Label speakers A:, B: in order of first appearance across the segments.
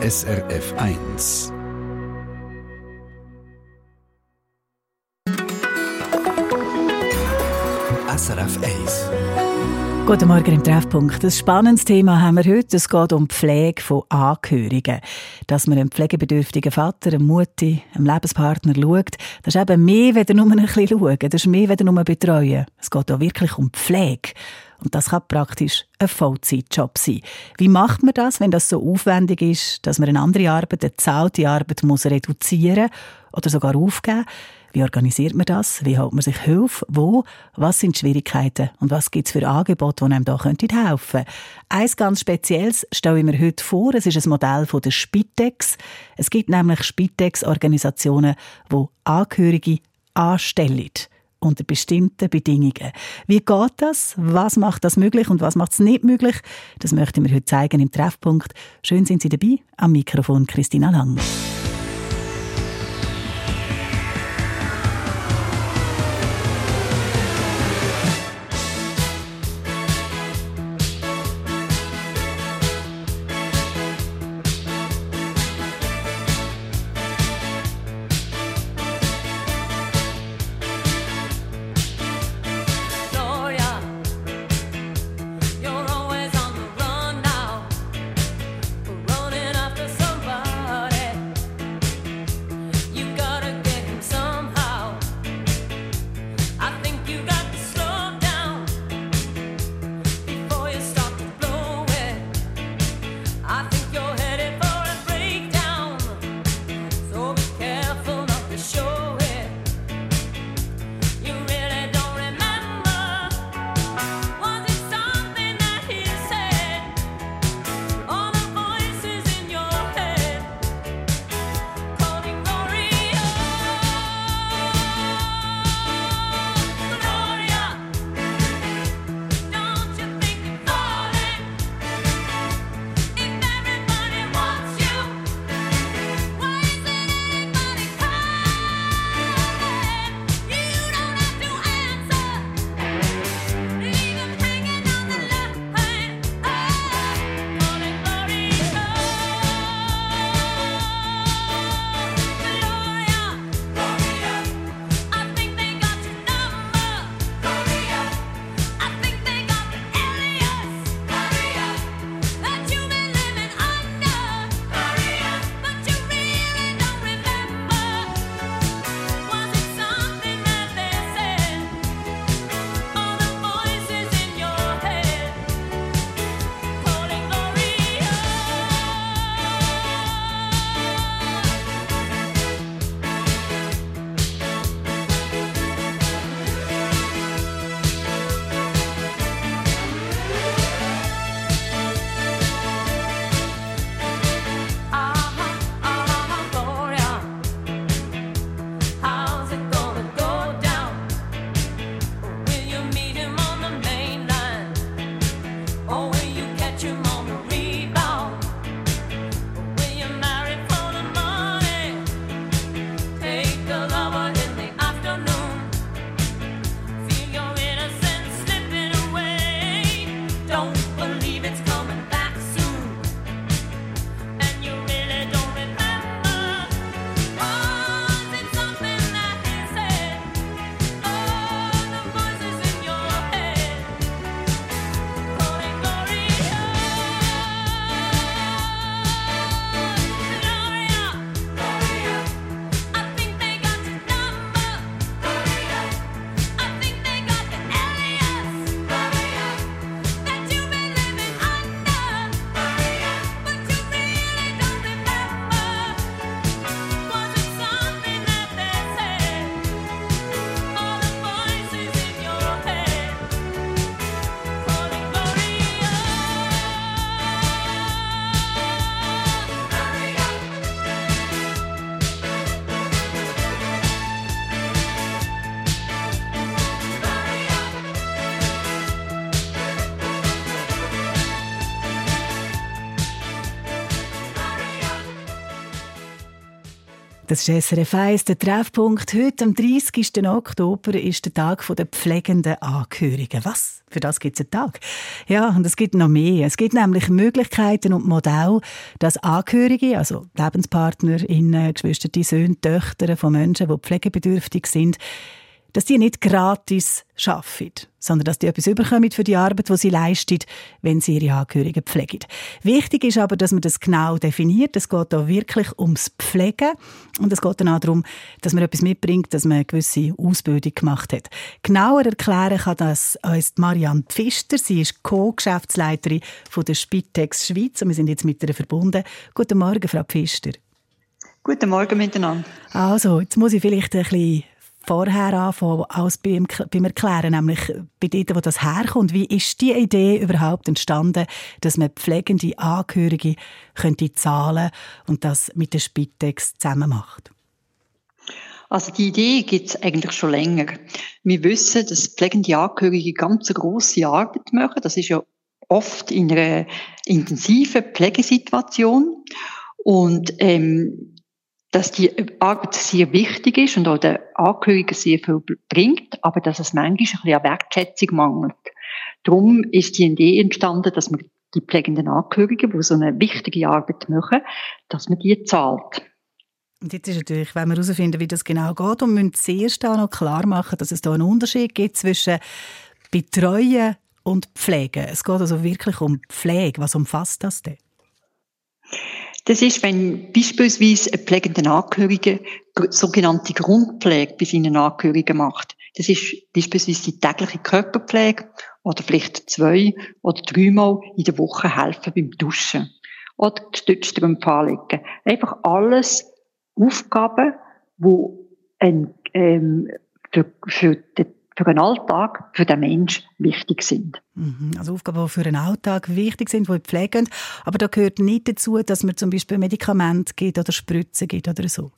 A: SRF 1. SRF 1.
B: Guten Morgen im Treffpunkt. Ein spannendes Thema haben wir heute. Es geht um die Pflege von Angehörigen. Dass man einem pflegebedürftigen Vater, einem Mutti, einem Lebenspartner schaut, das ist eben mehr, als nur ein bisschen schauen. Das ist mehr, als nur betreuen. Es geht auch wirklich um Pflege. Und das kann praktisch ein Vollzeitjob sein. Wie macht man das, wenn das so aufwendig ist, dass man eine andere Arbeit, eine zahlte Arbeit muss reduzieren oder sogar aufgeben? Wie organisiert man das? Wie holt man sich Hilfe? Wo? Was sind die Schwierigkeiten? Und was gibt es für Angebote, die einem da helfen könnten? Eins ganz Spezielles stelle ich mir heute vor. Es ist ein Modell von der Spitex. Es gibt nämlich Spitex-Organisationen, die Angehörige anstellen unter bestimmten Bedingungen. Wie geht das? Was macht das möglich und was macht es nicht möglich? Das möchte ich mir heute zeigen im Treffpunkt. Schön sind Sie dabei. Am Mikrofon Christina Lang. Das ist SRF 1, der Treffpunkt. Heute, am 30. Oktober, ist der Tag der pflegenden Angehörigen. Was? Für das gibt es einen Tag. Ja, und es gibt noch mehr. Es gibt nämlich Möglichkeiten und Modelle, dass Angehörige, also Lebenspartner, Geschwister, Söhne, Töchter von Menschen, die pflegebedürftig sind, dass die nicht gratis arbeiten, sondern dass die etwas überkommen für die Arbeit, die sie leisten, wenn sie ihre Angehörigen pflegen. Wichtig ist aber, dass man das genau definiert. Es geht da wirklich ums Pflegen und es geht dann auch darum, dass man etwas mitbringt, dass man eine gewisse Ausbildung gemacht hat. Genauer erklären kann das uns Marianne Pfister. Sie ist Co-Geschäftsleiterin der Spitex Schweiz und wir sind jetzt mit ihr verbunden. Guten Morgen, Frau Pfister.
C: Guten Morgen miteinander.
B: Also, jetzt muss ich vielleicht ein bisschen vorher anfangen, als beim, beim Erklären, nämlich bei denen, wo das herkommt. Wie ist die Idee überhaupt entstanden, dass man pflegende Angehörige könnte zahlen und das mit der Spitex zusammen macht?
C: Also die Idee gibt es eigentlich schon länger. Wir wissen, dass pflegende Angehörige ganz große Arbeit machen. Das ist ja oft in einer intensiven Pflegesituation. Und ähm, dass die Arbeit sehr wichtig ist und auch den Angehörigen sehr viel bringt, aber dass es manchmal ein bisschen an Wertschätzung mangelt. Darum ist die Idee entstanden, dass man die pflegenden Angehörigen, die so eine wichtige Arbeit machen, dass man die zahlt.
B: Und jetzt ist natürlich, wenn wir herausfinden, wie das genau geht, und müssen zuerst auch noch klar machen, dass es da einen Unterschied gibt zwischen Betreuen und Pflegen. Es geht also wirklich um Pflege. Was umfasst das denn?
C: Das ist, wenn beispielsweise ein pflegender Angehörige sogenannte Grundpflege bei seinen Angehörigen macht. Das ist beispielsweise die tägliche Körperpflege oder vielleicht zwei oder dreimal in der Woche helfen beim Duschen oder die Stützstrümpfe anlegen. Einfach alles Aufgaben, wo ein, ähm, für, für den für den Alltag, für den Mensch wichtig sind.
B: Mhm. Also Aufgaben, die für den Alltag wichtig sind, die pflegen. Aber da gehört nicht dazu, dass man zum Beispiel Medikamente gibt oder Spritzen gibt oder so.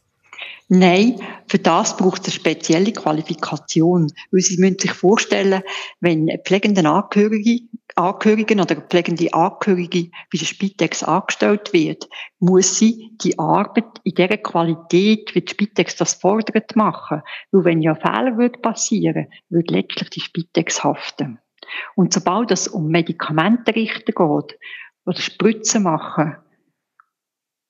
C: Nein, für das braucht es eine spezielle Qualifikation. Weil Sie müssen sich vorstellen, wenn pflegende Angehörige, Angehörigen oder pflegende Angehörige bei der Spitex angestellt wird, muss sie die Arbeit in der Qualität, wie die Spitex das fordert, machen. Weil wenn ja Fehler würde passieren, würde letztlich die Spitex haften. Und sobald es um Medikamente richten geht, oder Spritzen machen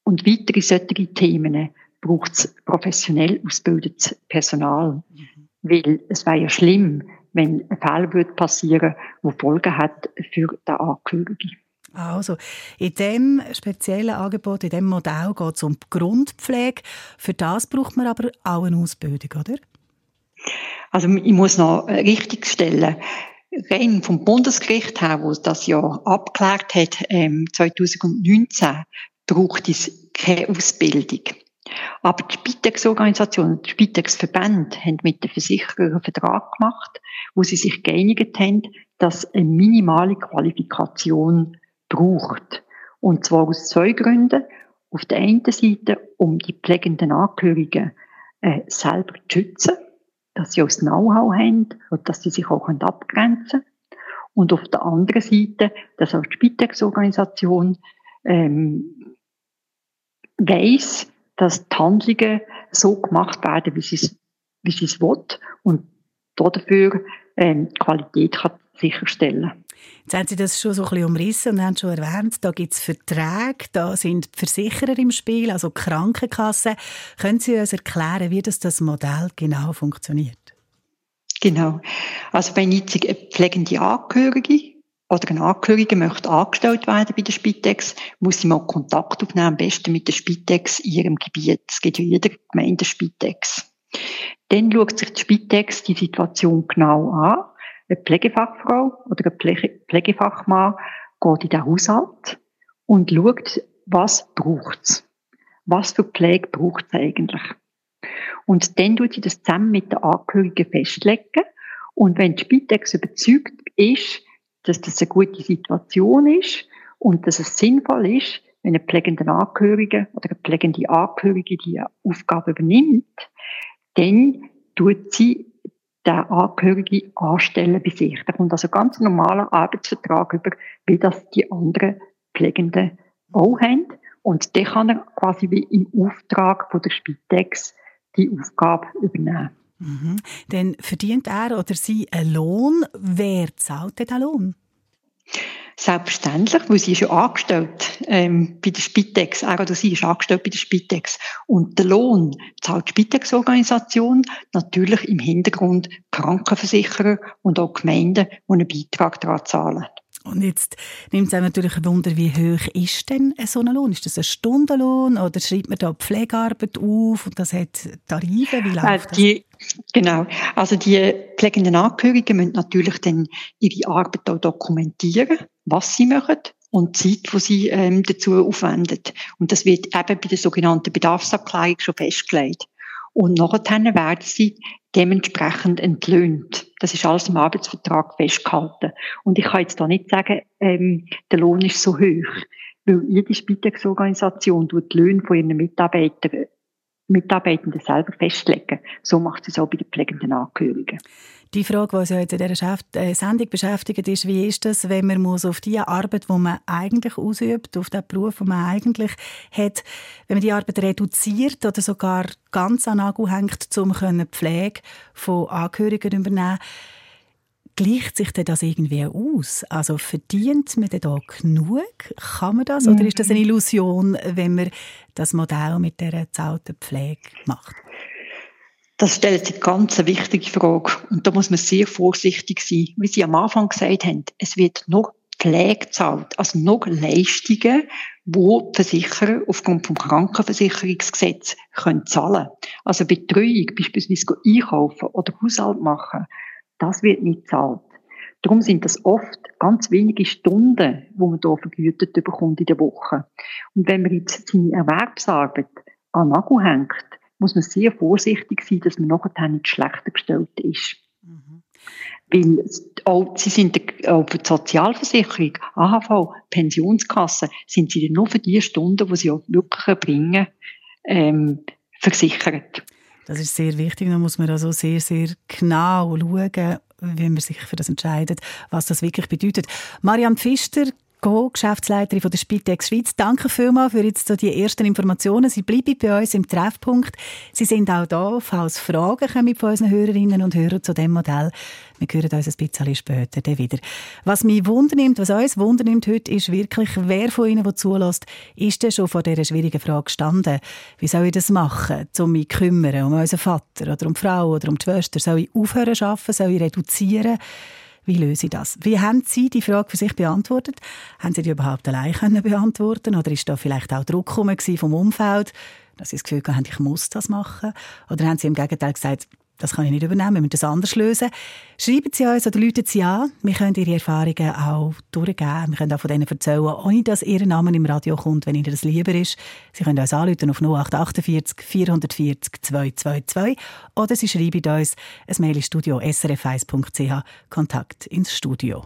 C: und weitere solche Themen, braucht es professionell ausgebildetes Personal. Mhm. Weil es wäre ja schlimm, wenn ein Fehler würde passieren würde, der Folgen hat für den Angehörigen.
B: Also, in dem speziellen Angebot, in dem Modell geht es um die Grundpflege. Für das braucht man aber auch eine Ausbildung, oder?
C: Also, ich muss noch richtig stellen. Rein vom Bundesgericht her, wo das ja abgeklärt hat, ähm, 2019, braucht es keine Ausbildung. Aber die Spitex-Organisation, die Spitex-Verbände haben mit den Versicherern einen Vertrag gemacht, wo sie sich geeinigt haben, dass eine minimale Qualifikation braucht. Und zwar aus zwei Gründen. Auf der einen Seite, um die pflegenden Angehörigen äh, selber zu schützen, dass sie auch das Know-how haben und dass sie sich auch abgrenzen können. Und auf der anderen Seite, dass auch die Spitex-Organisation ähm, weiss, dass die Handlungen so gemacht werden, wie sie es, wie sie es will und dafür ähm, Qualität kann sicherstellen
B: Jetzt haben Sie das schon so ein bisschen umrissen und haben schon erwähnt, da gibt es Verträge, da sind Versicherer im Spiel, also Krankenkassen. Können Sie uns erklären, wie das, das Modell genau funktioniert?
C: Genau. Also wenn jetzt eine pflegende Angehörige oder ein Angehöriger möchte angestellt werden bei der Spitex, muss sie mal Kontakt aufnehmen, am besten mit der Spitex in ihrem Gebiet. Es gibt ja jeder Gemeinde Spitex. Dann schaut sich die Spitex die Situation genau an. Eine Pflegefachfrau oder ein Pflege Pflegefachmann geht in den Haushalt und schaut, was braucht's? Was für Pflege braucht es eigentlich? Und dann tut sie das zusammen mit den Angehörigen festlegen. Und wenn die Spitex überzeugt ist, dass das eine gute Situation ist und dass es sinnvoll ist, wenn ein pflegender Angehörige oder eine pflegende Angehörige die Aufgabe übernimmt, dann tut sie den Angehörigen anstellen bei sich. Da kommt also ganz normaler Arbeitsvertrag über, wie das die anderen Pflegenden auch haben. Und dann kann er quasi wie im Auftrag von der Spitex die Aufgabe übernehmen.
B: Mhm. Dann verdient er oder sie einen Lohn. Wer zahlt den Lohn?
C: Selbstverständlich, weil sie ist ja angestellt ähm, bei der Spitex. Er oder sie ist angestellt bei der Spitex. Und der Lohn zahlt die Spitex-Organisation natürlich im Hintergrund Krankenversicherer und auch Gemeinden, die einen Beitrag daran zahlen.
B: Und jetzt nimmt es natürlich ein Wunder, wie hoch ist denn so ein Lohn? Ist das ein Stundenlohn oder schreibt man da Pflegearbeit auf und das hat Tarife? Wie läuft
C: äh, die, Genau. Also die pflegenden Angehörigen müssen natürlich dann ihre Arbeit auch dokumentieren, was sie machen und Zeit, die sie ähm, dazu aufwenden. Und das wird eben bei der sogenannten Bedarfsabklärung schon festgelegt. Und nachher werden sie dementsprechend entlöhnt. Das ist alles im Arbeitsvertrag festgehalten. Und ich kann jetzt da nicht sagen, ähm, der Lohn ist so hoch, weil jede Spitex-Organisation tut die Löhne von ihren Mitarbeitern Mitarbeitenden selber festlegen. So macht es auch bei den pflegenden Angehörigen.
B: Die Frage, die uns ja jetzt in dieser äh, Sendung beschäftigt, ist, wie ist das, wenn man muss auf die Arbeit, die man eigentlich ausübt, auf den Beruf, den man eigentlich hat, wenn man die Arbeit reduziert oder sogar ganz an Nagel hängt, um die Pflege von Angehörigen übernehmen gleicht sich denn das irgendwie aus? Also verdient man denn da genug? Kann man das? Oder ist das eine Illusion, wenn man das Modell mit der zahlten Pflege macht?
C: Das stellt sich ganz eine wichtige Frage. Und da muss man sehr vorsichtig sein. Wie Sie am Anfang gesagt haben, es wird noch Pflege gezahlt, also noch Leistungen, wo Versicherer aufgrund vom Krankenversicherungsgesetz können zahlen. Also Betreuung, beispielsweise einkaufen oder Haushalt machen, das wird nicht zahlt. Darum sind das oft ganz wenige Stunden, wo man hier vergütet bekommt in der Woche. Und wenn man jetzt seine Erwerbsarbeit an Nagel hängt, muss man sehr vorsichtig sein, dass man nachher nicht schlechter gestellt ist. Mhm. Weil auch, sie sind auch für die Sozialversicherung, AHV, Pensionskasse, sind sie nur für die Stunden, die sie auch wirklich bringen, ähm, versichert.
B: Das ist sehr wichtig. Da muss man also sehr, sehr genau schauen, wie man sich für das entscheidet, was das wirklich bedeutet. Marianne Pfister, Co-Geschäftsleiterin von der Spitex Schweiz. Danke vielmals für jetzt so die ersten Informationen. Sie bleiben bei uns im Treffpunkt. Sie sind auch da, falls Fragen kommen von unseren Hörerinnen und Hörern zu dem Modell. Wir hören uns ein bisschen später dann wieder. Was mich wundernimmt, was uns wundernimmt heute, ist wirklich, wer von Ihnen, der zulässt, ist denn schon vor dieser schwierigen Frage gestanden? Wie soll ich das machen, um mich zu kümmern, um unseren Vater oder um die Frau oder um die Schwester? Soll ich aufhören zu arbeiten? Soll ich reduzieren? Wie löse ich das? Wie haben Sie die Frage für sich beantwortet? Haben Sie die überhaupt allein können beantworten Oder ist da vielleicht auch Druck vom Umfeld, dass Sie das Gefühl haben, ich muss das machen? Oder haben Sie im Gegenteil gesagt, das kann ich nicht übernehmen, wir müssen das anders lösen. Schreiben Sie uns oder rufen Sie an. Wir können Ihre Erfahrungen auch durchgeben. Wir können auch von denen erzählen, ohne dass Ihr Name im Radio kommt, wenn Ihnen das lieber ist. Sie können uns anrufen auf 0848 440 222 oder Sie schreiben uns ein Mail ins Studio srf1.ch Kontakt ins Studio.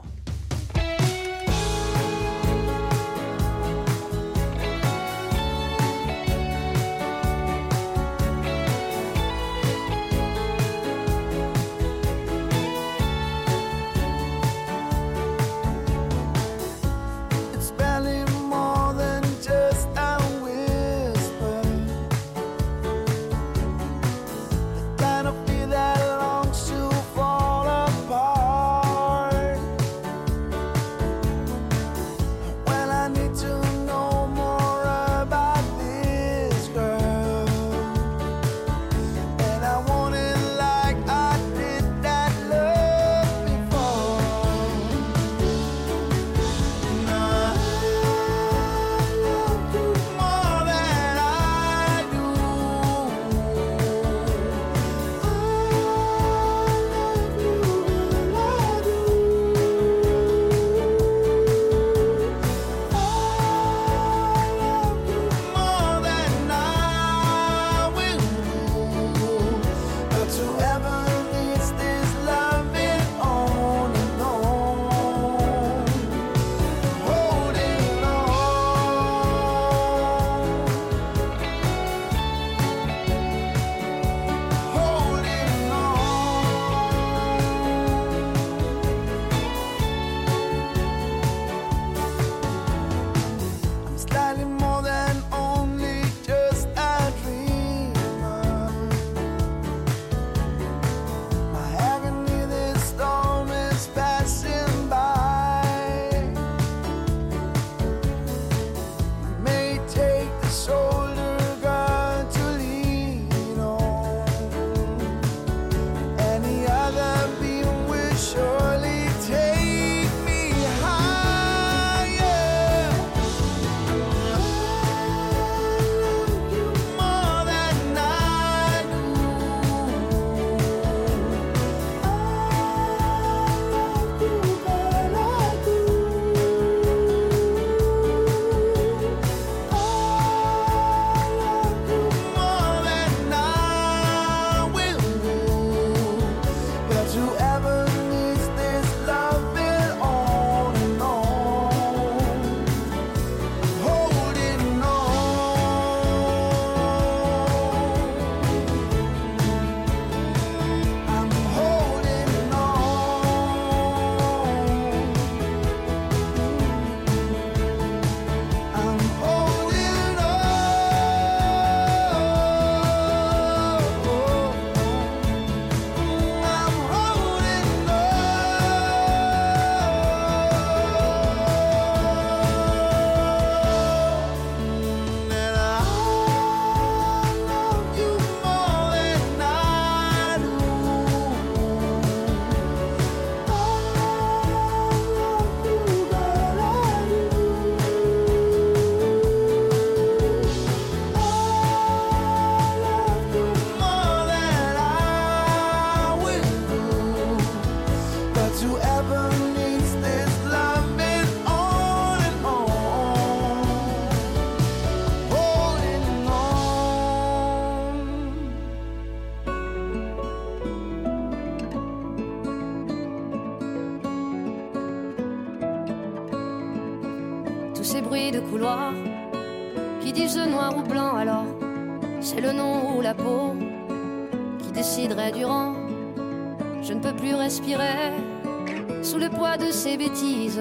D: Sous le poids de ces bêtises.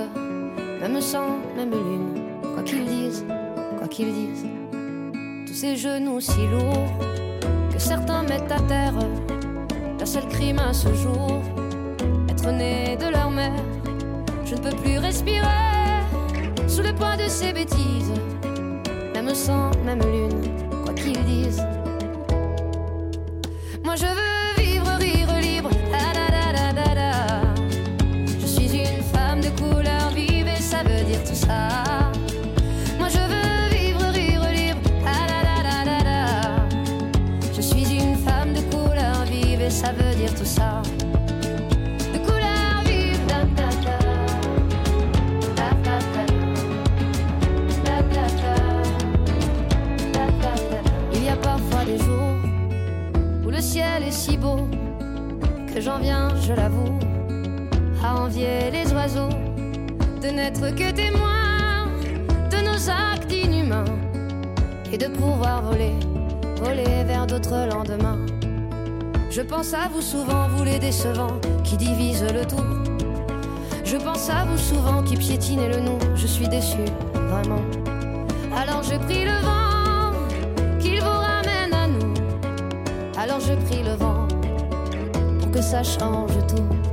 D: Même sang, même lune, quoi qu'ils disent, quoi qu'ils disent. Tous ces genoux si lourds que certains mettent à terre. La seule crime à ce jour, être né de leur mère. Je ne peux plus respirer sous le poids de ces bêtises. Même sang, même lune, quoi qu'ils disent. Que témoins de nos actes inhumains et de pouvoir voler, voler vers d'autres lendemains. Je pense à vous souvent, vous les décevants qui divisent le tout. Je pense à vous souvent qui piétinez le nom. Je suis déçu, vraiment. Alors je prie le vent qu'il vous ramène à nous. Alors je prie le vent pour que ça change tout.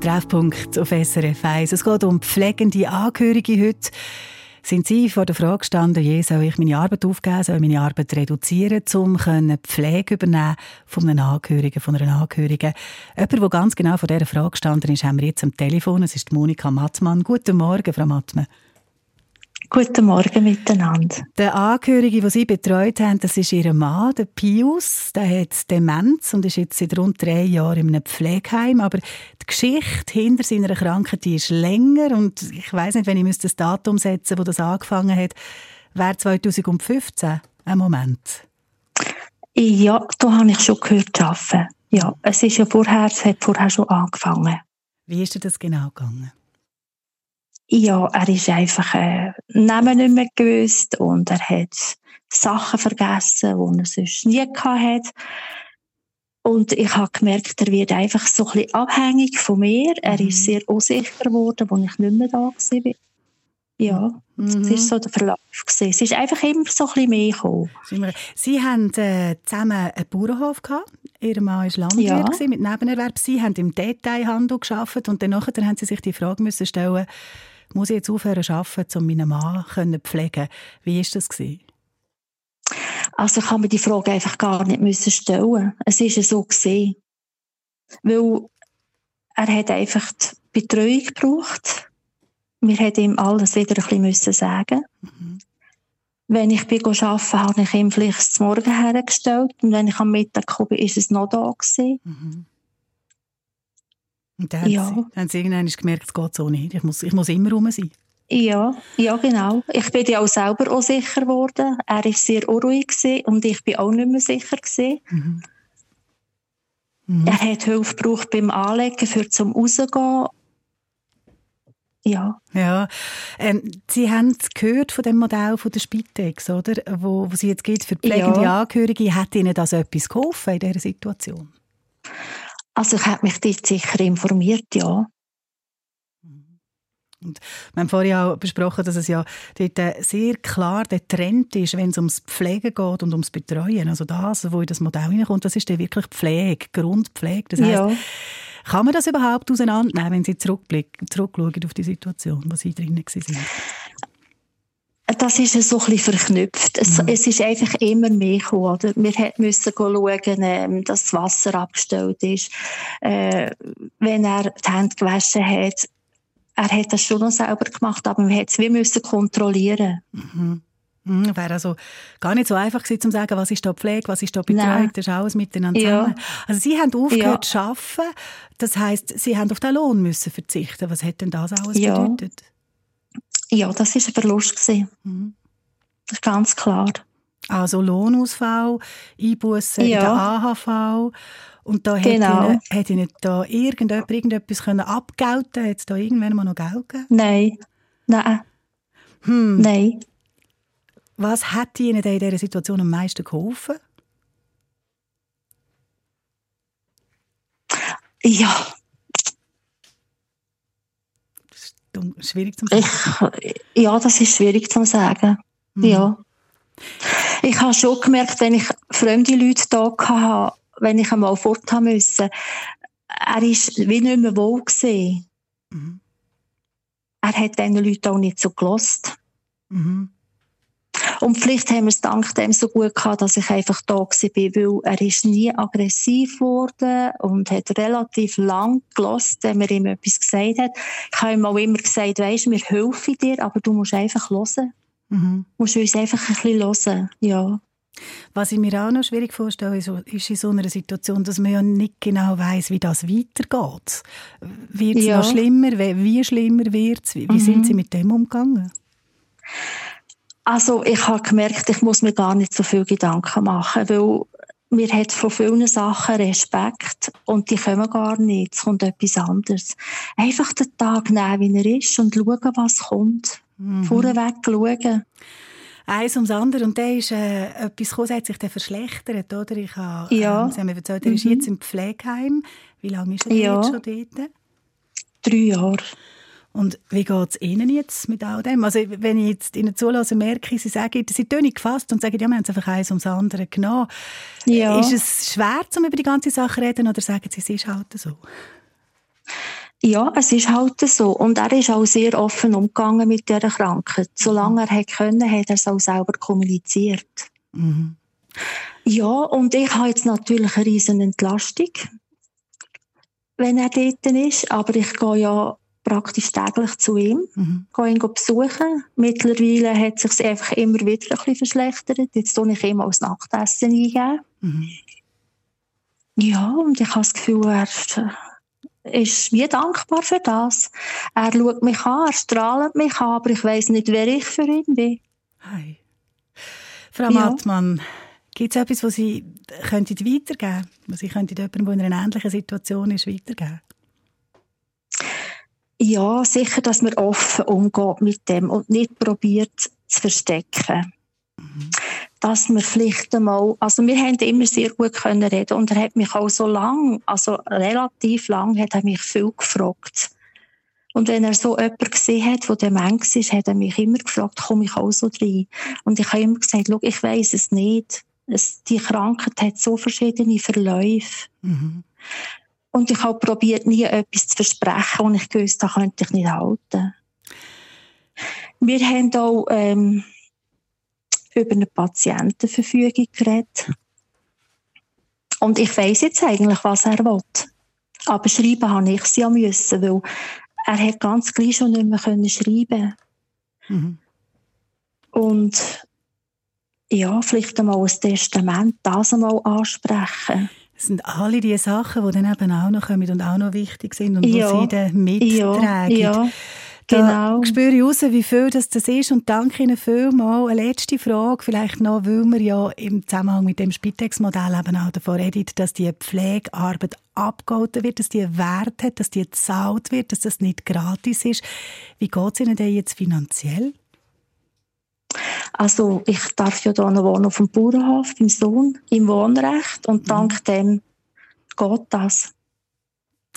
B: Treffpunkt auf SRF 1. Es geht um pflegende Angehörige heute. Sind Sie vor der Frage gestanden, je, soll ich meine Arbeit aufgeben, soll ich meine Arbeit reduzieren, um Pflege übernehmen von einem Angehörigen, von einer Angehörigen? Jemand, der ganz genau vor dieser Frage gestanden ist, haben wir jetzt am Telefon. Es ist Monika Mattmann. Guten Morgen, Frau Mattmann.
E: Guten Morgen miteinander.
B: Der Angehörige, den Sie betreut haben, das ist Ihr Mann, der Pius. Der hat Demenz und ist jetzt seit rund drei Jahren in einem Pflegeheim. Aber die Geschichte hinter seiner Krankheit die ist länger und ich weiß nicht, wenn ich das Datum setzen wo das angefangen hat, wäre 2015 ein Moment.
E: Ja, da habe ich schon gehört zu arbeiten. Ja, es ist ja vorher, es hat vorher schon angefangen.
B: Wie ist dir das genau gegangen?
E: Ja, er ist einfach äh, Namen nicht mehr gewusst und er hat Sachen vergessen, die er sonst nie gehabt hat. Und ich habe gemerkt, er wird einfach so ein bisschen abhängig von mir. Er
B: Mhm.
E: ist sehr unsicher geworden, als ich nicht mehr da war. Ja, das
B: Mhm.
E: war so der Verlauf. gewesen. Es ist einfach immer so ein bisschen mehr gekommen.
B: Sie haben äh, zusammen einen Bauernhof gehabt. Ihr Mann war Landwirt
E: Ja.
B: gewesen, mit Nebenerwerb. Sie haben im Detailhandel gearbeitet und dann haben Sie sich die Frage müssen stellen, muss ich jetzt aufhören zu arbeiten, um meinen Mann zu pflegen? Wie war das? Gewesen?
E: Also ich habe mir die Frage einfach gar nicht müssen stellen. Es ist ja so gesehen, weil er hat einfach die Betreuung gebraucht. Wir hätten ihm alles wieder ein bisschen müssen sagen.
B: Mhm.
E: Wenn ich bin arbeiten, habe ich ihm vielleicht das Morgen hergestellt und wenn ich am Mittag bin, ist es noch da gewesen.
B: Mhm. Und dann
E: Ja.
B: haben sie, haben sie irgendwann gemerkt, es geht so nicht. Ich muss, ich muss immer rum sein.
E: Ja, ja, genau. Ich bin ja auch selber auch sicher geworden. Er war sehr unruhig gewesen und ich bin auch nicht mehr sicher gewesen.
B: Mhm.
E: Er hat Hilfe gebraucht beim Anlegen, für zum rausgehen. Ja,
B: Ja, ähm, Sie haben es gehört von dem Modell von der Spitex, oder? Wo, wo sie jetzt gibt für pflegende
E: Ja.
B: Angehörige. Hat Ihnen das etwas geholfen in dieser Situation?
E: Also ich habe mich dort sicher informiert, ja.
B: Wir haben vorhin auch besprochen, dass es ja dort äh, sehr klar der Trend ist, wenn es ums Pflegen geht und ums Betreuen. Also das, wo in das Modell hineinkommt, das ist dann wirklich Pflege, Grundpflege. Das heisst,
E: ja.
B: kann man das überhaupt auseinandernehmen, wenn Sie zurückblicken, zurückschauen auf die Situation, wo Sie drinnen waren?
E: Das ist so ein bisschen verknüpft. Es, es ist einfach immer mehr gekommen, oder? Wir müssen schauen, ähm, dass das Wasser abgestellt ist. Äh, wenn er die Hände gewaschen hat, er hat das schon noch selber gemacht, aber wir hat es wie müssen kontrollieren.
B: Mhm. Mhm, wäre also gar nicht so einfach gewesen, zu sagen, was ist da Pflege, was ist da Betreuung, das ist alles miteinander
E: Ja.
B: zusammen. Also Sie haben aufgehört zu arbeiten, das heisst, Sie haben auf den Lohn müssen verzichten. Was hat denn das alles
E: Ja.
B: bedeutet?
E: Ja, das ist ein Verlust gewesen.
B: Mhm.
E: Das ist ganz klar.
B: Also Lohnausfall, Einbußen in
E: Ja.
B: der AHV. Und da
E: Genau.
B: hat, Ihnen, hat Ihnen da irgendjemand irgendetwas können abgelten? Hat es da irgendwann mal noch Geld gegeben?
E: Nein. Nein.
B: Hm.
E: Nein.
B: Was hat Ihnen in dieser Situation am meisten geholfen?
E: Ja,
B: Das ist dumm- schwierig zu sagen.
E: ich, ja, das ist schwierig zu sagen.
B: Mhm.
E: Ja. Ich habe schon gemerkt, wenn ich fremde Leute da hatte, wenn ich einmal fort haben müssen, er ist wie nicht mehr wohl gesehen.
B: Mhm.
E: Er hat diesen Leuten auch nicht so gelost.
B: Mhm.
E: Und vielleicht haben wir es dank dem so gut gehabt, dass ich einfach da war, weil er ist nie aggressiv geworden und hat relativ lang gelost, wenn man ihm etwas gesagt hat. Ich habe ihm auch immer gesagt, weisst, wir helfen dir, aber du musst einfach hören.
B: Mhm.
E: Du musst uns einfach ein bisschen hören. Ja.
B: Was ich mir auch noch schwierig vorstelle, ist, ist in so einer Situation, dass man ja nicht genau weiß, wie das weitergeht. Wird es
E: Ja.
B: noch schlimmer? Wie, schlimmer wird es? Wie, wie
E: Mhm.
B: sind Sie mit dem umgegangen?
E: Also ich habe gemerkt, ich muss mir gar nicht so viel Gedanken machen, weil mir hat von vielen Sachen Respekt und die kommen gar nicht. Es kommt etwas anderes. Einfach den Tag nehmen, wie er ist und schauen, was kommt.
B: Mhm.
E: Vorweg schauen.
B: Eins ums andere. Und der ist äh, etwas gekommen, hat sich dann verschlechtert, oder? Ich habe,
E: Ja.
B: ähm, Sie haben mir erzählt, er ist
E: Mhm.
B: jetzt im Pflegeheim. Wie lange ist er
E: Ja.
B: jetzt schon dort?
E: Drei Jahre.
B: Und wie geht es Ihnen jetzt mit all dem? Also wenn ich jetzt Ihnen zulasse, merke ich, Sie sagen, Sie tönen gefasst und sagen, ja, wir haben es einfach eins ums andere genommen.
E: Ja.
B: Ist es schwer, um über die ganze Sache zu reden, oder sagen Sie, es ist halt so?
E: Ja, es ist halt so. Und er ist auch sehr offen umgegangen mit dieser Krankheit. Solange er hat können, hat er es auch selber kommuniziert.
B: Mhm.
E: Ja, und ich habe jetzt natürlich eine riesen Entlastung, wenn er dort ist. Aber ich gehe ja praktisch täglich zu ihm,
B: Mhm.
E: gehe ihn besuchen. Mittlerweile hat es sich einfach immer wieder ein bisschen verschlechtert. Jetzt tue ich ihm das Nachtessen eingeben.
B: Mhm.
E: Ja, und ich habe das Gefühl, er ist wie dankbar für das. Er schaut mich an, er strahlt mich an, aber ich weiß nicht, wer ich für ihn bin.
B: Hi. Frau
E: Ja.
B: Mattmann, gibt es etwas, was Sie könnten weitergeben was Sie könnten jemandem, der in einer ähnlichen Situation ist, weitergeben
E: Ja, sicher, dass man offen umgeht mit dem und nicht probiert zu verstecken. Dass man vielleicht einmal, also wir haben immer sehr gut können reden und er hat mich auch so lang, also relativ lang, hat er mich viel gefragt. Und wenn er so jemanden gesehen hat, der Demenz ist, hat er mich immer gefragt, komme ich auch so rein? Und ich habe immer gesagt, schau, ich weiß es nicht. Es, die Krankheit hat so verschiedene Verläufe.
B: Mhm.
E: Und ich habe probiert, nie etwas zu versprechen, und ich gewusst, das könnte ich nicht halten. Wir haben auch ähm, über eine Patientenverfügung geredet. Und ich weiß jetzt eigentlich, was er will. Aber schreiben habe ich sie ja müssen, weil er hat ganz gleich schon nicht mehr können schreiben.
B: Mhm.
E: Und ja, vielleicht einmal ein Testament, das einmal ansprechen.
B: Es sind alle die Sachen, die dann eben auch noch kommen und auch noch wichtig sind und
E: Ja.
B: die sie dann mittragen.
E: Ja, ja.
B: Da
E: Genau.
B: spüre ich raus, wie viel das, das ist und danke Ihnen vielmals. Eine letzte Frage, vielleicht noch, weil wir ja im Zusammenhang mit dem Spitex-Modell eben auch davon reden, dass die Pflegearbeit abgehalten wird, dass die einen Wert hat, dass die gezahlt wird, dass das nicht gratis ist. Wie geht es Ihnen denn jetzt finanziell?
E: Also ich darf ja hier noch wohnen auf dem Bauernhof beim Sohn im Wohnrecht
B: Mhm.
E: und dank dem geht das.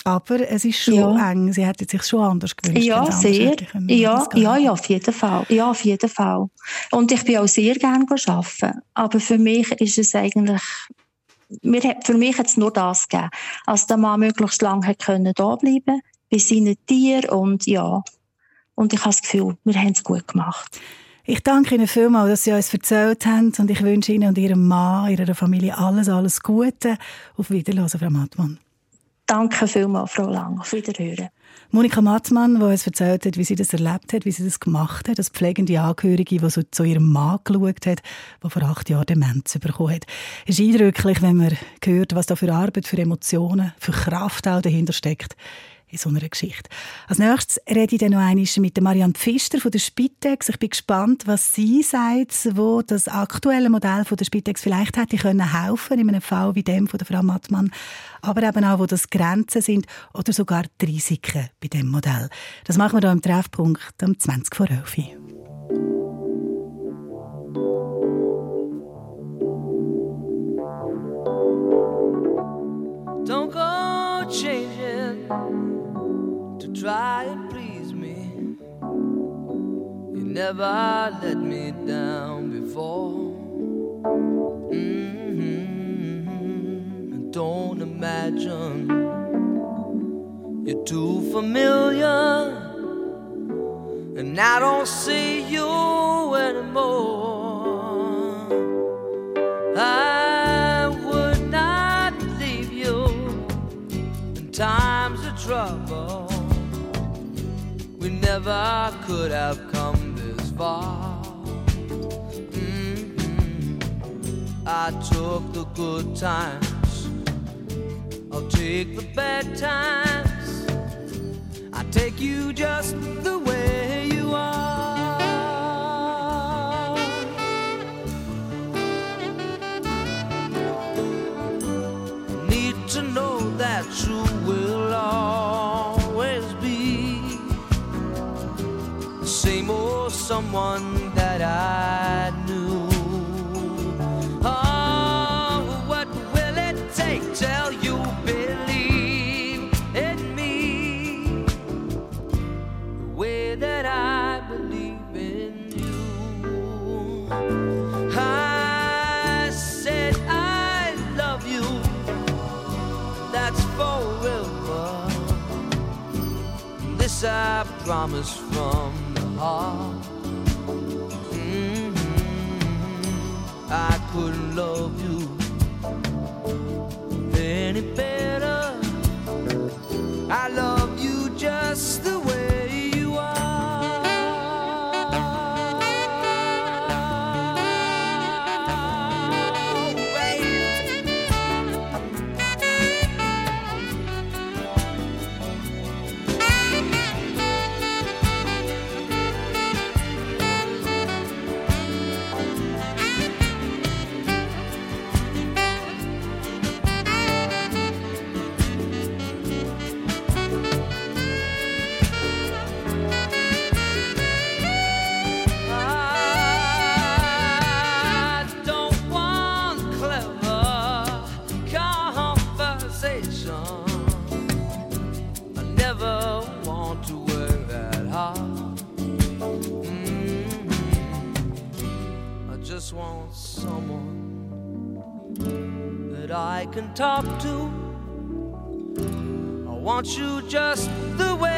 B: Aber es ist schon
E: Ja.
B: eng. Sie hätten sich schon anders gewünscht.
E: Ja, sehr.
B: hätte
E: Ja, ja, ja, auf jeden Fall. Ja, auf jeden Fall. Und ich bin auch sehr gerne arbeiten. Aber für mich ist es eigentlich, mir hat, für mich hat es nur das gegeben. Als der Mann möglichst lange hat können da bleiben, bei seinen Tieren und ja. Und ich habe das Gefühl, wir haben es gut gemacht.
B: Ich danke Ihnen vielmals, dass Sie uns erzählt haben und ich wünsche Ihnen und Ihrem Mann, Ihrer Familie alles, alles Gute. Auf Wiederhören, Frau Mattmann.
E: Danke vielmals, Frau Lang. Auf Wiederhören.
B: Monika Mattmann, die uns erzählt hat, wie sie das erlebt hat, wie sie das gemacht hat, als pflegende Angehörige, die so zu ihrem Mann geschaut hat, der vor acht Jahren Demenz bekommen hat. Es ist eindrücklich, wenn man hört, was da für Arbeit, für Emotionen, für Kraft auch dahinter steckt in so einer Geschichte. Als nächstes rede ich dann noch einmal mit Marianne Pfister von der Spitex. Ich bin gespannt, was sie sagt, wo das aktuelle Modell von der Spitex vielleicht hätte können helfen in einem Fall wie dem von der Frau Mattmann, aber eben auch, wo das Grenzen sind oder sogar die Risiken bei dem Modell. Das machen wir hier im Treffpunkt um 20 vor 11
F: never let me down before. Mhm. Don't imagine you're too familiar, and I don't see you anymore. I would not leave you in times of trouble. We never could have far. Mhm. I took the good times, I'll take the bad times. I take you just the way you are. Someone that I knew. Oh, what will it take till you believe in me the way that I believe in you? I said I love you that's forever. This I promise from Mhm. I couldn't love you any better. I love can talk to. I want you just the way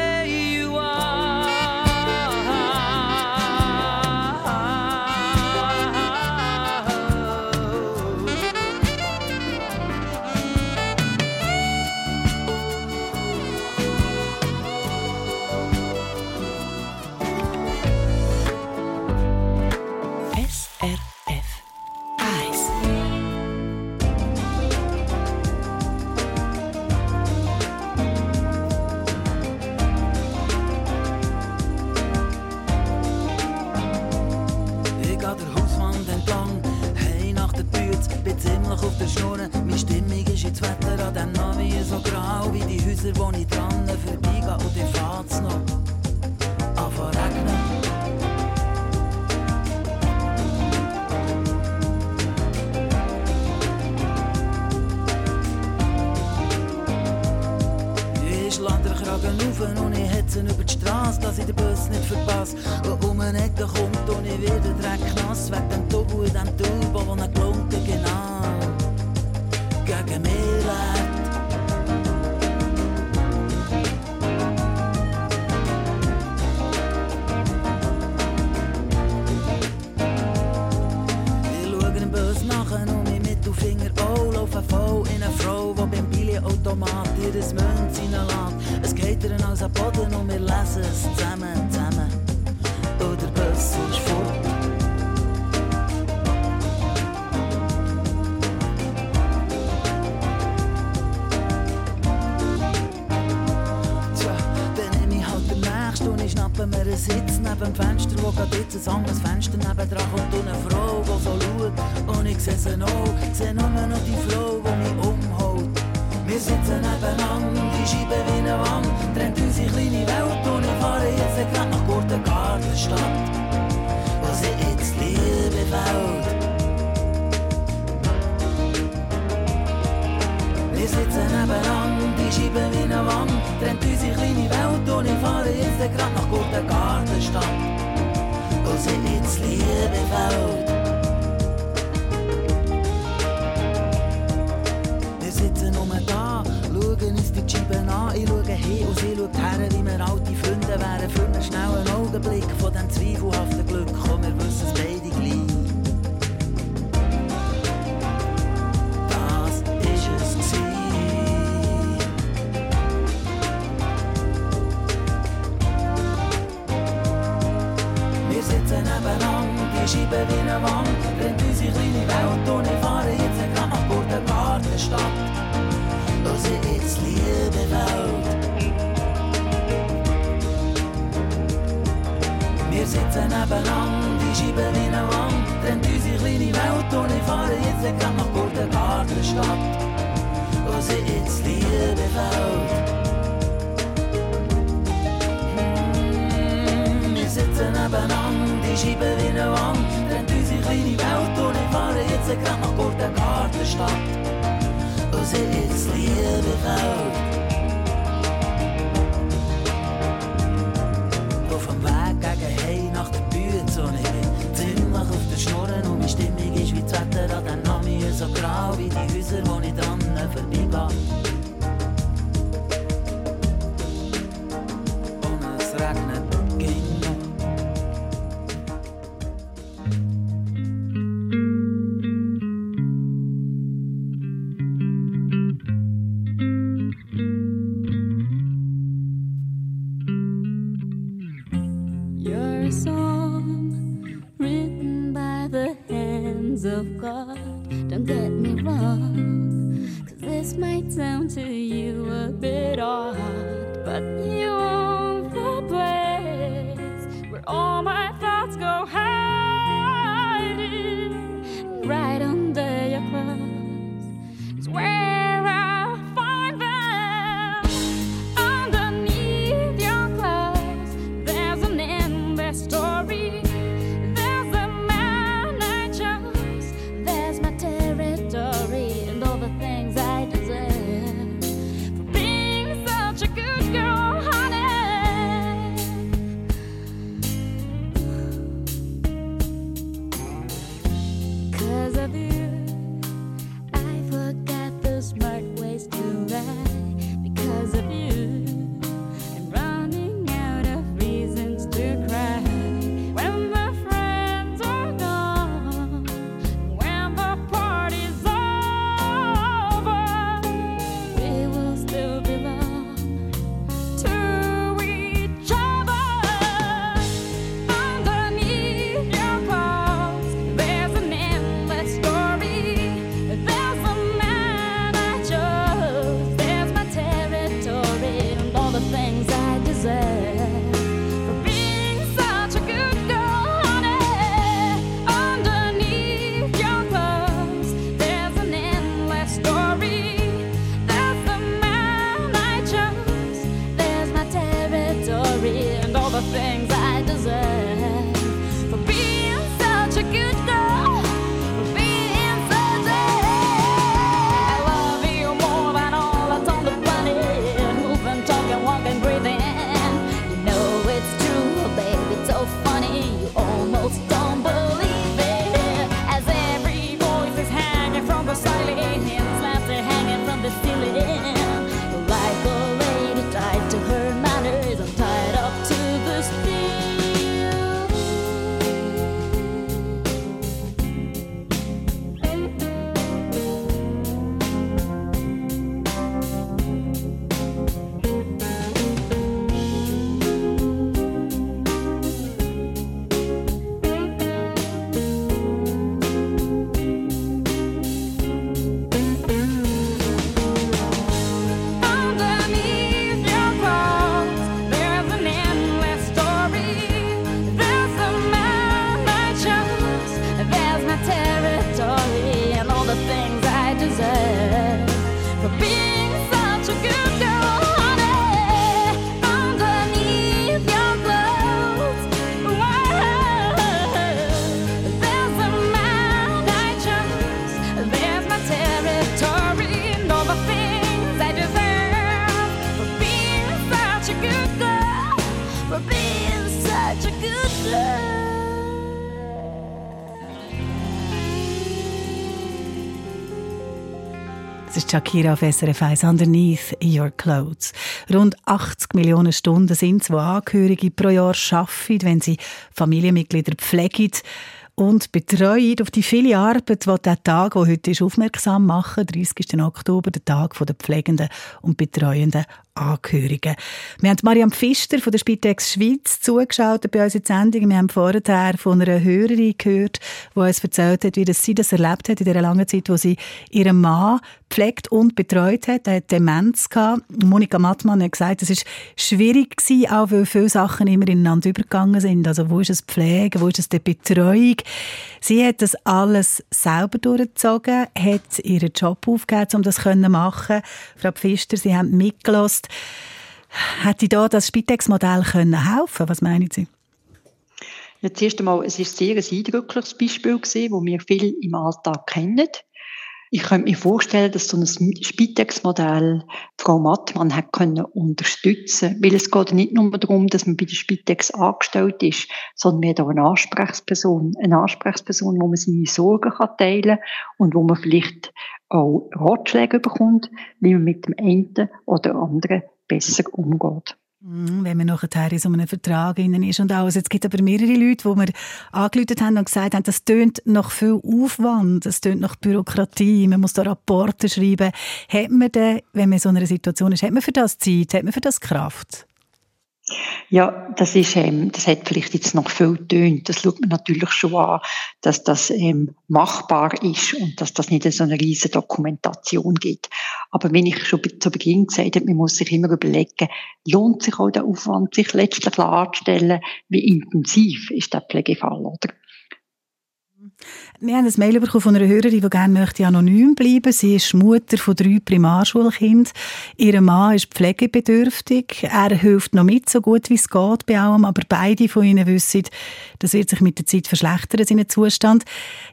G: Gurtengartenstadt, wo sie jetzt Liebe fällt. Wir sitzen nur da, schauen uns die Scheiben an. Ich schaue hin und sie schaut her, wie wir alte Freunde wären. Für einen schnellen Augenblick von dem zweifelhaften Glück. Komm, wir wissen es beide gleich. Scheibe wie eine Wand, brennt unsere kleine Welt und ich fahre jetzt grad nach Gurtengartenstadt, wo sie jetzt Liebe fällt. Wir sitzen nebeneinander, die Scheibe wie eine Wand, brennt unsere kleine Welt und ich fahre jetzt grad nach Gurtengartenstadt, wo sie jetzt Liebe fällt. Wir sitzen nebeneinander, Scheibe wie eine Wand, trennt unsere kleine Welt und ich fahre jetzt grad nach Gurtengartenstadt, wo sie jetzt Liebe fällt. Auf dem Weg gegen Hey nach der Bühne ich bin ziemlich auf der Schnurren und meine Stimmung ist wie das Wetter an dem Nami so grau wie die Häuser, wo ich dran vorbeigehe.
H: Of God. Don't get me wrong, 'cause this might sound to you a bit odd, but you own the place where all my thoughts go hiding.
B: Ist Shakira auf SRF 1 «Underneath Your Clothes». Rund 80 Millionen Stunden sind es, die Angehörige pro Jahr arbeiten, wenn sie Familienmitglieder pflegen und betreuen auf die viele Arbeit, die der Tag, der heute ist, aufmerksam machen, 30. Oktober, der Tag der pflegenden und betreuenden Angehörigen. Wir haben Mariam Pfister von der Spitex Schweiz zugeschaut bei unserer Sendung. Wir haben vorher von einer Hörerin gehört, die uns erzählt hat, wie sie das erlebt hat in der langen Zeit, wo sie ihren Mann pflegt und betreut hat. Er hat Demenz gehabt. Monika Mattmann hat gesagt, es war schwierig auch weil viele Sachen immer ineinander übergegangen sind. Also wo ist es Pflege, wo ist es die Betreuung? Sie hat das alles selber durchgezogen, hat ihren Job aufgegeben, um das zu machen. Frau Pfister, Sie haben mitgelost Hätte da das Spitex-Modell helfen Was meinen Sie?
C: Ja, zuerst einmal, es ist sehr ein eindrückliches Beispiel gewesen, wo wir viel im Alltag kennen. Ich könnte mir vorstellen, dass so ein Spitex-Modell Frau Mattmann hat können unterstützen, weil es geht nicht nur darum, dass man bei der Spitex angestellt ist, sondern wir haben eine Ansprechperson, eine Ansprechperson, wo man seine Sorgen kann teilen und wo man vielleicht auch Ratschläge bekommt, wie man mit dem einen oder anderen besser umgeht.
B: Mhm, wenn man nachher in so einem Vertrag ist und alles. Gibt es aber mehrere Leute, die mir angerufen haben und gesagt haben, das tönt nach viel Aufwand, das tönt nach Bürokratie, man muss da Rapporte schreiben. Hat man denn, wenn man in so einer Situation ist, hat man für das Zeit, hat man für das Kraft?
C: Ja, das ist, ähm, das hat vielleicht jetzt noch viel tönt. Das schaut man natürlich schon an, dass das ähm, machbar ist und dass das nicht so eine riesige Dokumentation gibt. Aber wenn ich schon zu Beginn gesagt habe, man muss sich immer überlegen, lohnt sich auch der Aufwand, sich letztlich klarzustellen, wie intensiv ist der Pflegefall, oder?
B: Wir haben ein Mail bekommen von einer Hörerin, die gerne möchte anonym bleiben. Sie ist Mutter von drei Primarschulkindern. Ihr Mann ist pflegebedürftig. Er hilft noch mit, so gut wie es geht bei allem, aber beide von ihnen wissen, das wird sich mit der Zeit verschlechtern, seinen Zustand.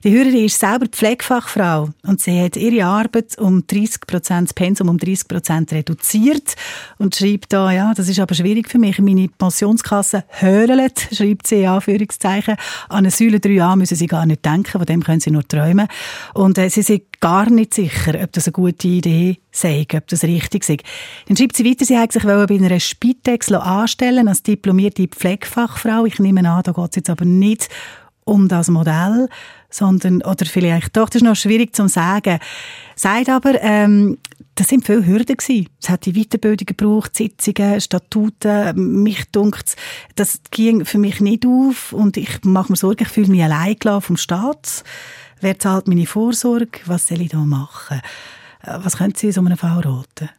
B: Die Hörerin ist selber Pflegefachfrau und sie hat ihre Arbeit um 30 Prozent, das Pensum um 30 Prozent reduziert und schreibt da, ja, das ist aber schwierig für mich. Meine Pensionskasse hörlet, schreibt sie in Anführungszeichen. An eine Säule 3a müssen sie gar nicht denken, dem können sie nur träumen. Und äh, sie sind gar nicht sicher, ob das eine gute Idee sei, ob das richtig sei. Dann schreibt sie weiter, sie hat sich bei einer Spitex anstellen als diplomierte Pflegefachfrau. Ich nehme an, da geht es jetzt aber nicht um das Modell, sondern, oder vielleicht doch, das ist noch schwierig zu sagen. Sagt aber, ähm, das sind viele Hürden gewesen. Es hat die Weiterbildung gebraucht, Sitzungen, Statuten. Mich dunkt das ging für mich nicht auf und ich mache mir Sorgen, ich fühle mich allein vom Staat. Wer zahlt meine Vorsorge? Was soll ich da machen? Äh, was können Sie so einem Fall raten?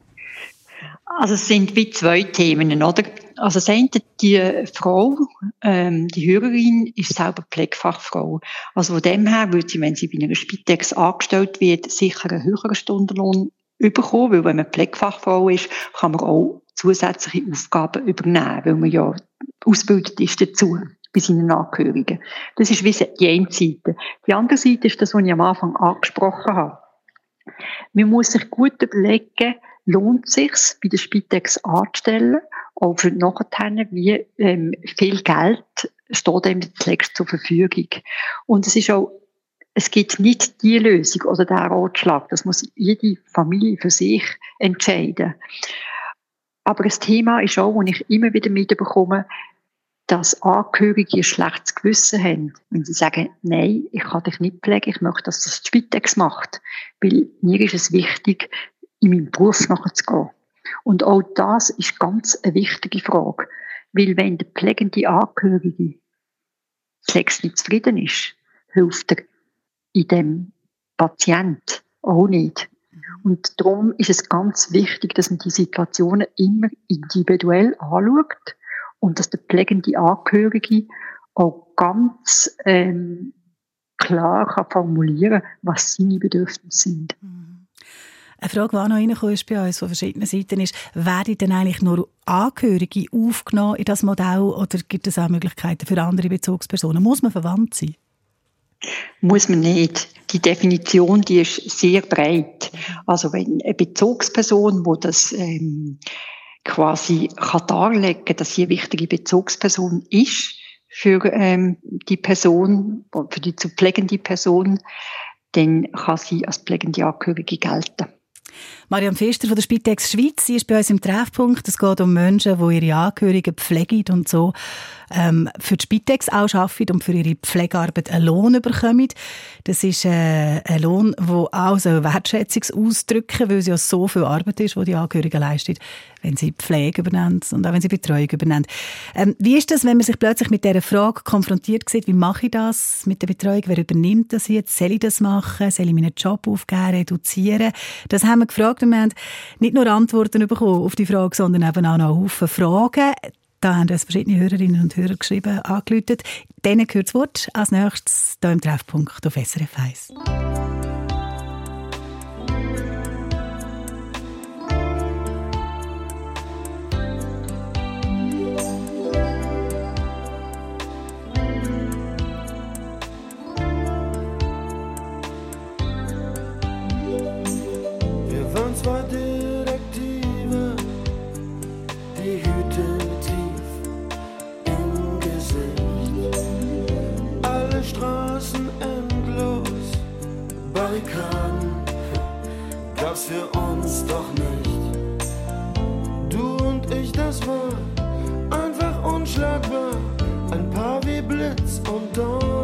C: Also es sind wie zwei Themen, oder? Also das eine, die Frau, ähm, die Hörerin, ist selber Pflegefachfrau. Also von dem her würde sie, wenn sie bei einer Spitex angestellt wird, sicher einen höheren Stundenlohn bekommen, weil wenn man Pflegefachfrau ist, kann man auch zusätzliche Aufgaben übernehmen, weil man ja ausgebildet ist dazu bei seinen Angehörigen. Das ist wie die eine Seite. Die andere Seite ist das, was ich am Anfang angesprochen habe. Man muss sich gut überlegen, lohnt es sich bei der Spitex anzustellen, auch für nachher, wie ähm, viel Geld steht einem zunächst zur Verfügung. Und es ist auch es gibt nicht die Lösung oder der Ratschlag. Das muss jede Familie für sich entscheiden. Aber das Thema ist auch, wo ich immer wieder mitbekomme, dass Angehörige ein schlechtes Gewissen haben, wenn sie sagen, nein, ich kann dich nicht pflegen, ich möchte, dass das die Spitex macht. Weil mir ist es wichtig, in meinem Beruf nachzugehen. Und auch das ist ganz eine wichtige Frage. Weil wenn der pflegende Angehörige zunächst nicht zufrieden ist, hilft er in dem Patient auch nicht. Und darum ist es ganz wichtig, dass man die Situationen immer individuell anschaut und dass der pflegende Angehörige auch ganz ähm, klar kann formulieren was seine Bedürfnisse sind.
B: Mhm. Eine Frage, die auch noch reingekommen ist bei uns von verschiedenen Seiten, ist, werden denn eigentlich nur Angehörige aufgenommen in das Modell oder gibt es auch Möglichkeiten für andere Bezugspersonen? Muss man verwandt sein?
C: Muss man nicht. Die Definition, die ist sehr breit. Also wenn eine Bezugsperson, wo das ähm, quasi kann darlegen, dass sie eine wichtige Bezugsperson ist für ähm, die Person, für die zu pflegende Person, dann kann sie als pflegende Angehörige gelten.
B: Mariam Pfister von der Spitex Schweiz, sie ist bei uns im Treffpunkt. Es geht um Menschen, die ihre Angehörigen pflegen und so ähm, für die Spitex auch arbeiten und für ihre Pflegearbeit einen Lohn bekommen. Das ist äh, ein Lohn, der auch so Wertschätzung ausdrücken weil es ja so viel Arbeit ist, die die Angehörigen leisten, wenn sie Pflege übernehmen und auch wenn sie Betreuung übernehmen. Ähm, wie ist das, wenn man sich plötzlich mit dieser Frage konfrontiert sieht, wie mache ich das mit der Betreuung, wer übernimmt das jetzt, soll ich das machen, soll ich meinen Job aufgeben, reduzieren? Das haben wir gefragt und wir haben nicht nur Antworten bekommen auf die Frage, sondern eben auch noch Haufen Fragen. Da haben uns verschiedene Hörerinnen und Hörer geschrieben, angeläutet. Denen gehört das Wort als nächstes hier im Treffpunkt auf SRF 1.
I: gab's für uns doch nicht. Du und ich, das war einfach unschlagbar. Ein Paar wie Blitz und Donner.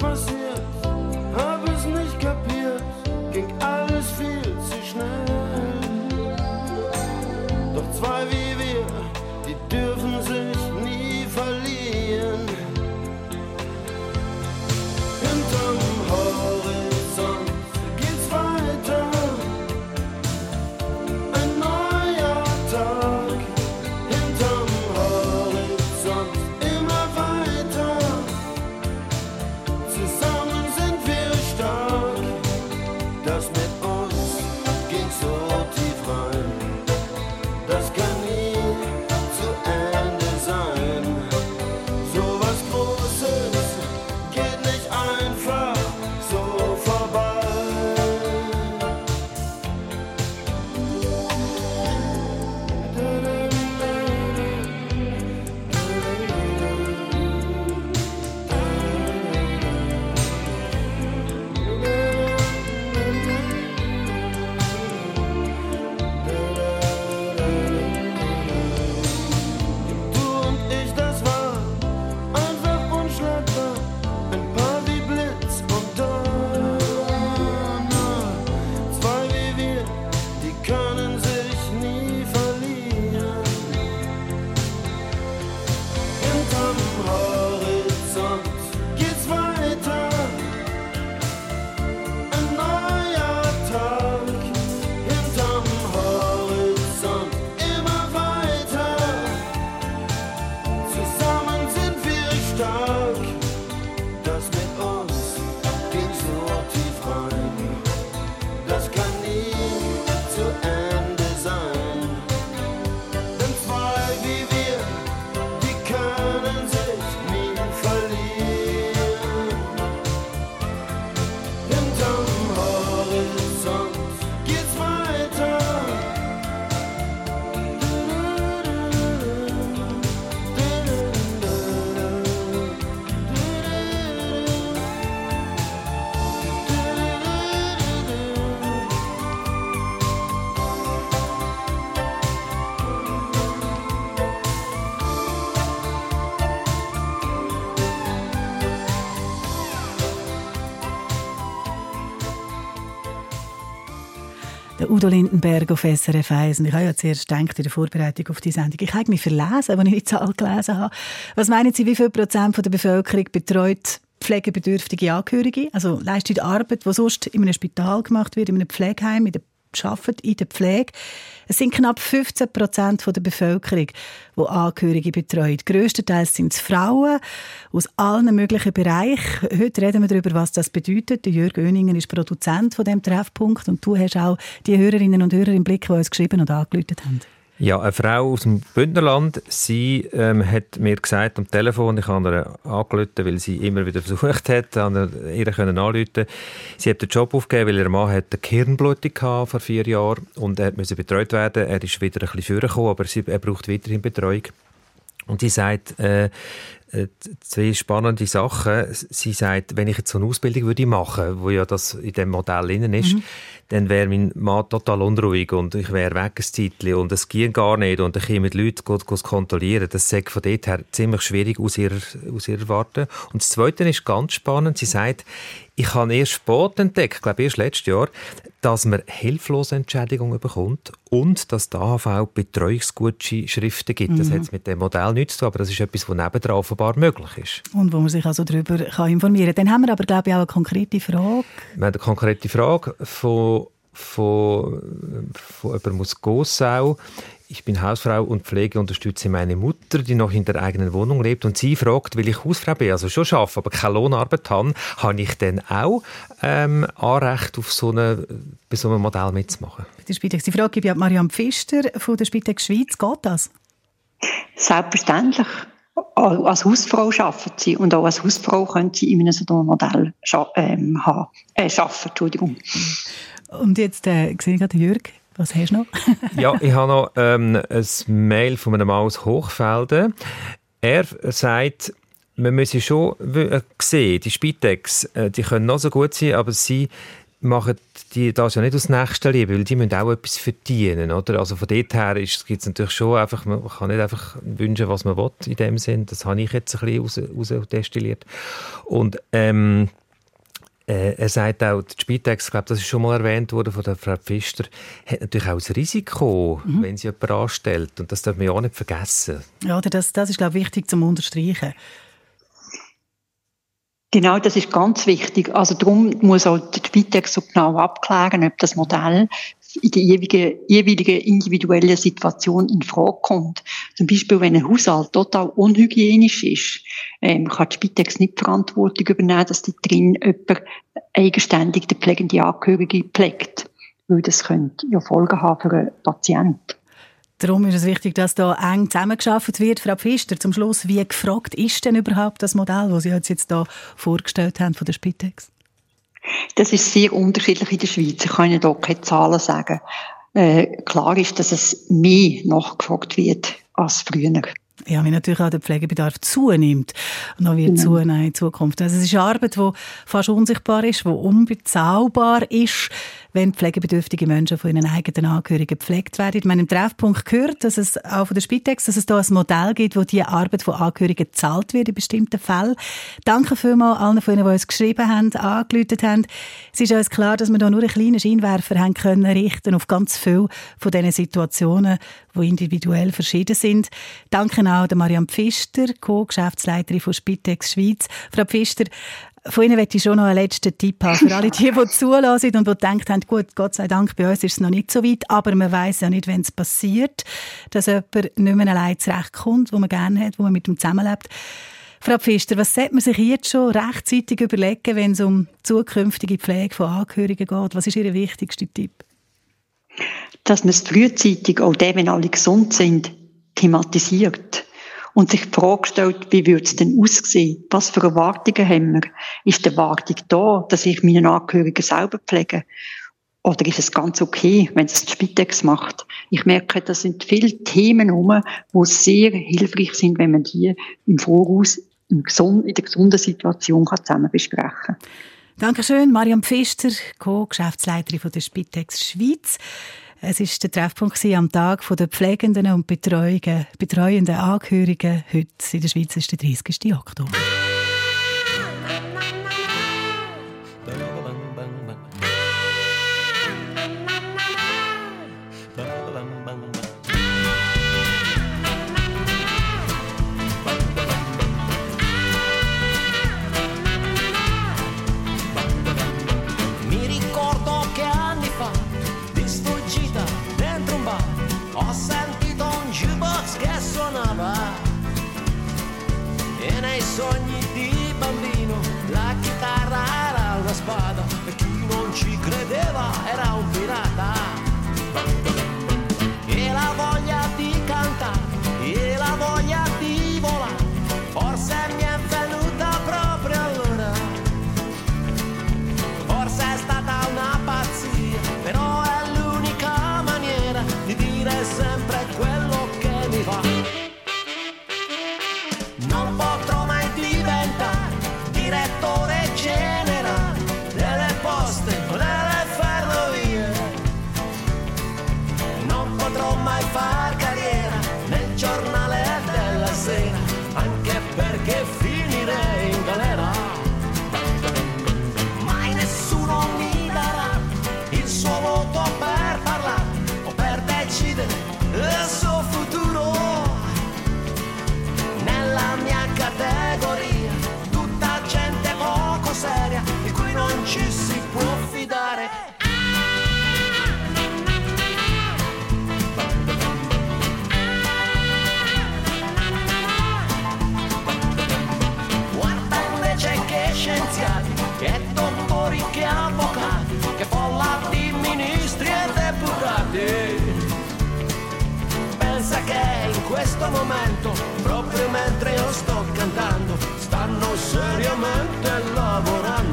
I: Und
B: Udo Lindenberg auf SRF 1. Und ich habe ja zuerst gedacht, in der Vorbereitung auf die Sendung, ich habe mich verlesen, als ich die Zahl gelesen habe. Was meinen Sie, wie viel Prozent der Bevölkerung betreut pflegebedürftige Angehörige? Also leistet Arbeit, die sonst in einem Spital gemacht wird, in einem Pflegeheim, in der arbeiten in der Pflege. Es sind knapp 15 Prozent der Bevölkerung, die Angehörige betreuen. Grösstenteils sind es Frauen aus allen möglichen Bereichen. Heute reden wir darüber, was das bedeutet. Der Jürg Oeninger ist Produzent von dem Treffpunkt und du hast auch die Hörerinnen und Hörer im Blick, die uns geschrieben und angerufen haben.
J: Ja, eine Frau aus dem Bündnerland, sie ähm, hat mir gesagt am Telefon, ich habe ihr angerufen, weil sie immer wieder versucht hat, an ihr können anrufen. Sie hat den Job aufgegeben, weil ihr Mann hat eine Kirnblutung hatte vor vier Jahren und er musste betreut werden. Er ist wieder ein bisschen vorgekommen, aber sie, er braucht weiterhin Betreuung. Und sie sagt, äh, zwei spannende Sachen. Sie sagt, wenn ich jetzt so eine Ausbildung würde machen, wo ja das in dem Modell drin ist, mhm. dann wäre mein Mann total unruhig und ich wäre weg ein Zeitchen und es ging gar nicht und ich mit Leuten gut, gut kontrollieren. Das sagt von dort her ziemlich schwierig aus ihrer, aus ihrer Warte. Und das Zweite ist ganz spannend. Sie sagt, ich habe erst spät entdeckt, ich glaube erst letztes Jahr, dass man hilflose Entschädigungen bekommt und dass die AHV Betreuungsgutschriften gibt. Mhm. Das hat mit dem Modell nichts zu tun, aber das ist etwas, was nebendran offenbar möglich ist.
B: Und wo man sich also darüber kann informieren kann. Dann haben wir aber, glaube ich, auch eine konkrete Frage.
J: Wir haben eine konkrete Frage von, von, von jemandem aus Gossau ich bin Hausfrau und pflege unterstütze meine Mutter, die noch in der eigenen Wohnung lebt. Und sie fragt, weil ich Hausfrau bin, also schon arbeite, aber keine Lohnarbeit habe, habe ich denn auch ähm, Anrecht auf so eine, bei so einem Modell mitzumachen?
B: Die Spitex. Die Frage gebe ich Marianne Pfister von der Spitex Schweiz. Geht das?
C: Selbstverständlich. Als Hausfrau arbeitet sie und auch als Hausfrau können sie in einem solchen Modell ähm, haben, äh, arbeiten. Entschuldigung.
B: Und jetzt äh, sehe ich gerade Jürg was hast du noch?
J: ja, ich habe noch ähm, ein Mail von einem Mann aus Hochfelden. Er sagt, man muss schon äh, sehen, die Spitex, äh, die können noch so gut sein, aber sie machen die das ja nicht aus nächster Liebe, weil die müssen auch etwas verdienen, oder? Also von dort her gibt es natürlich schon einfach, man kann nicht einfach wünschen, was man will in dem Sinn. Das habe ich jetzt ein bisschen raus, raus destilliert. Und ähm, äh, er sagt auch, die Spitex, ich glaube, das ist schon mal erwähnt worden von der Frau Pfister, hat natürlich auch das Risiko, mhm. wenn sie jemanden anstellt. Und das darf man ja auch nicht vergessen.
B: Ja, das, das ist, glaube ich, wichtig zum Unterstreichen.
C: Genau, das ist ganz wichtig. Also darum muss auch die Spitex so genau abklären, ob das Modell in der jeweiligen, jeweiligen individuellen Situation in Frage kommt. Zum Beispiel, wenn ein Haushalt total unhygienisch ist, ähm, kann die Spitex nicht die Verantwortung übernehmen, dass da drin jemand eigenständig der pflegende Angehörige pflegt. Weil das könnte ja Folgen haben für einen Patienten.
B: Darum ist es wichtig, dass da eng zusammengearbeitet wird. Frau Pfister, zum Schluss, wie gefragt ist denn überhaupt das Modell, das Sie jetzt hier vorgestellt haben von der Spitex?
C: Das ist sehr unterschiedlich in der Schweiz. Ich kann Ihnen hier keine Zahlen sagen. Äh, klar ist, dass es mehr nachgefragt wird als früher.
B: Ja, wie natürlich auch der Pflegebedarf zunimmt und noch wird genau. zunehmen in Zukunft. Also es ist eine Arbeit, die fast unsichtbar ist, die unbezahlbar ist wenn pflegebedürftige Menschen von ihren eigenen Angehörigen gepflegt werden. In meinem Treffpunkt gehört, dass es auch von der Spitex, dass es da ein Modell gibt, wo die Arbeit von Angehörigen gezahlt wird in bestimmten Fällen. Danke vielmals allen von Ihnen, die uns geschrieben haben, angeläutet haben. Es ist uns klar, dass wir da nur einen kleinen Scheinwerfer haben können richten auf ganz viele von diesen Situationen, die individuell verschieden sind. Danke auch der Marianne Pfister, Co-Geschäftsleiterin von Spitex Schweiz. Frau Pfister, von Ihnen möchte ich schon noch einen letzten Tipp haben für alle die, die zulassen und die haben, gut, Gott sei Dank, bei uns ist es noch nicht so weit, aber man weiß ja nicht, wenn es passiert, dass jemand nicht mehr allein zurechtkommt, wo man gerne hat, wo man mit ihm zusammenlebt. Frau Pfister, was sollte man sich jetzt schon rechtzeitig überlegen, wenn es um zukünftige Pflege von Angehörigen geht? Was ist Ihr wichtigster Tipp?
C: Dass man es frühzeitig, auch dann, wenn alle gesund sind, thematisiert und sich die Frage stellt, wie würde es denn aussehen? Was für Erwartungen haben wir? Ist die Erwartung da, dass ich meine Angehörigen selber pflege? Oder ist es ganz okay, wenn es die Spitex macht? Ich merke, da sind viele Themen herum, die sehr hilfreich sind, wenn man die im Voraus in der gesunden Situation zusammen besprechen kann.
B: Dankeschön, Mariam Pfister, Co-Geschäftsleiterin der Spitex Schweiz. Es ist der Treffpunkt am Tag der pflegenden und betreuenden Angehörigen. Heute in der Schweiz ist der 30. Oktober.
I: questo momento, proprio mentre io sto cantando, stanno seriamente lavorando.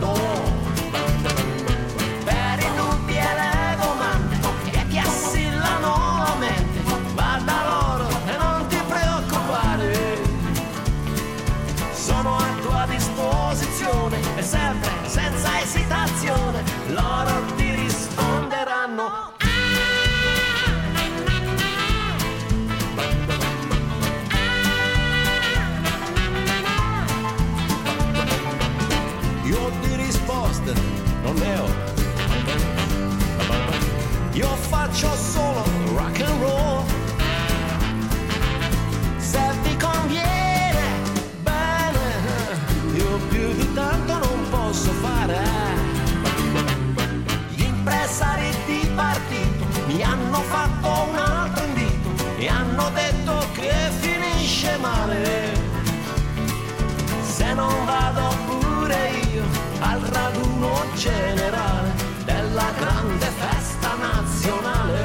I: l'inno generale della grande festa nazionale.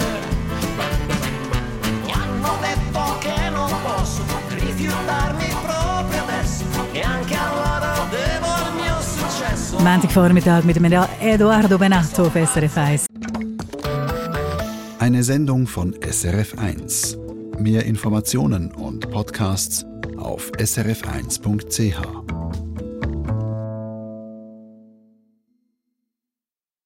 I: Mi hanno detto che non posso rifiutarmi proprio adesso, e anche allora devo il mio successo.
B: Mantikvormittag mit Eduardo Benatto auf SRF 1.
A: Eine Sendung von SRF 1. Mehr Informationen und Podcasts auf srf1.ch.